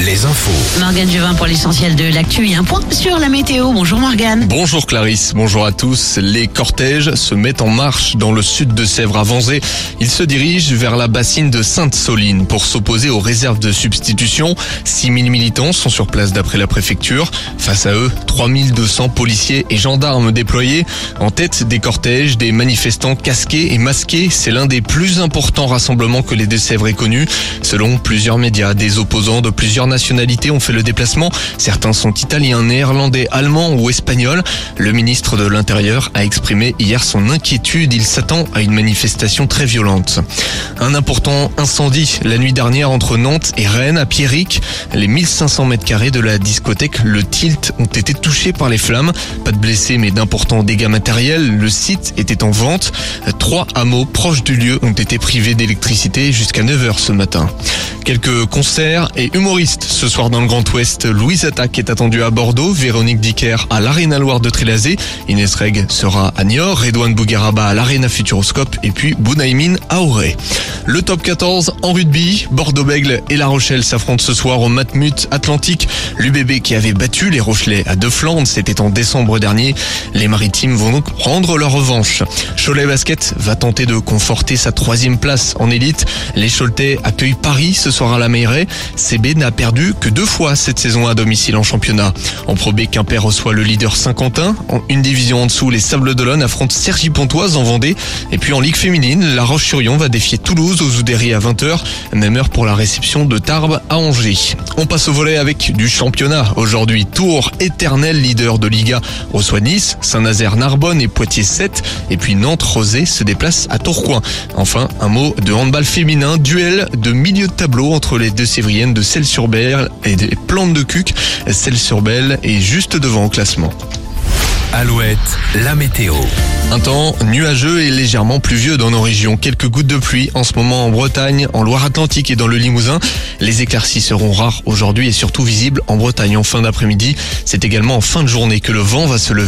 Les infos. Morgane Juvin pour l'essentiel de l'actu et un point sur la météo. Bonjour Morgane. Bonjour Clarisse, bonjour à tous. Les cortèges se mettent en marche dans le sud de Sèvres à Vanzé. Ils se dirigent vers la bassine de Sainte-Soline pour s'opposer aux réserves de substitution. 6000 militants sont sur place d'après la préfecture. Face à eux, 3200 policiers et gendarmes déployés. En tête des cortèges, des manifestants casqués et masqués. C'est l'un des plus importants rassemblements que les Deux-Sèvres aient connus. Selon plusieurs médias, des opposants de plusieurs nationalités ont fait le déplacement. Certains sont italiens, néerlandais, allemands ou espagnols. Le ministre de l'Intérieur a exprimé hier son inquiétude. Il s'attend à une manifestation très violente. Un important incendie la nuit dernière entre Nantes et Rennes à Pierrick. Les 1500 mètres carrés de la discothèque Le Tilt ont été touchés par les flammes. Pas de blessés mais d'importants dégâts matériels. Le site était en vente. Trois hameaux proches du lieu ont été privés d'électricité jusqu'à 9h ce matin. Quelques concerts et humoristes ce soir dans le Grand Ouest. Louise Attaque est attendue à Bordeaux, Véronique Dicker à l'Arena Loire de Trélazé, Inès Reg sera à Niort, Redouane Bougueraba à l'Arena Futuroscope et puis Bounaïmin à Auray. Le top 14 en rugby, Bordeaux-Bègle et La Rochelle s'affrontent ce soir au Matmut Atlantique. L'UBB qui avait battu les Rochelais à deux Flandres, c'était en décembre dernier. Les Maritimes vont donc prendre leur revanche. Cholet Basket va tenter de conforter sa troisième place en élite. Les Choletais accueillent Paris ce soir à la Meilleray. CB n'a perdu que deux fois cette saison à domicile en championnat. En Pro B, Quimper reçoit le leader Saint-Quentin. En une division en dessous, les Sables d'Olonne affrontent Sergi Pontoise en Vendée. Et puis en Ligue féminine, La Roche-sur-Yon va défier Toulouse aux Oudéry à 20h. Même heure pour la réception de Tarbes à Angers. On passe au volet avec du championnat. Aujourd'hui, Tours, éternel leader de Liga, reçoit Nice, Saint-Nazaire, Narbonne et Poitiers 7. Et puis Nantes, Rosé se déplace à Tourcoing. Enfin, un mot de handball féminin, duel de milieu de tableau entre les deux Sévriennes de Celles-sur-Belle et des Plantes de Cuc. Celles-sur-Belle est juste devant au classement. Alouette, la météo. Un temps nuageux et légèrement pluvieux dans nos régions. Quelques gouttes de pluie en ce moment en Bretagne, en Loire-Atlantique et dans le Limousin. Les éclaircies seront rares aujourd'hui et surtout visibles en Bretagne en fin d'après-midi. C'est également en fin de journée que le vent va se lever.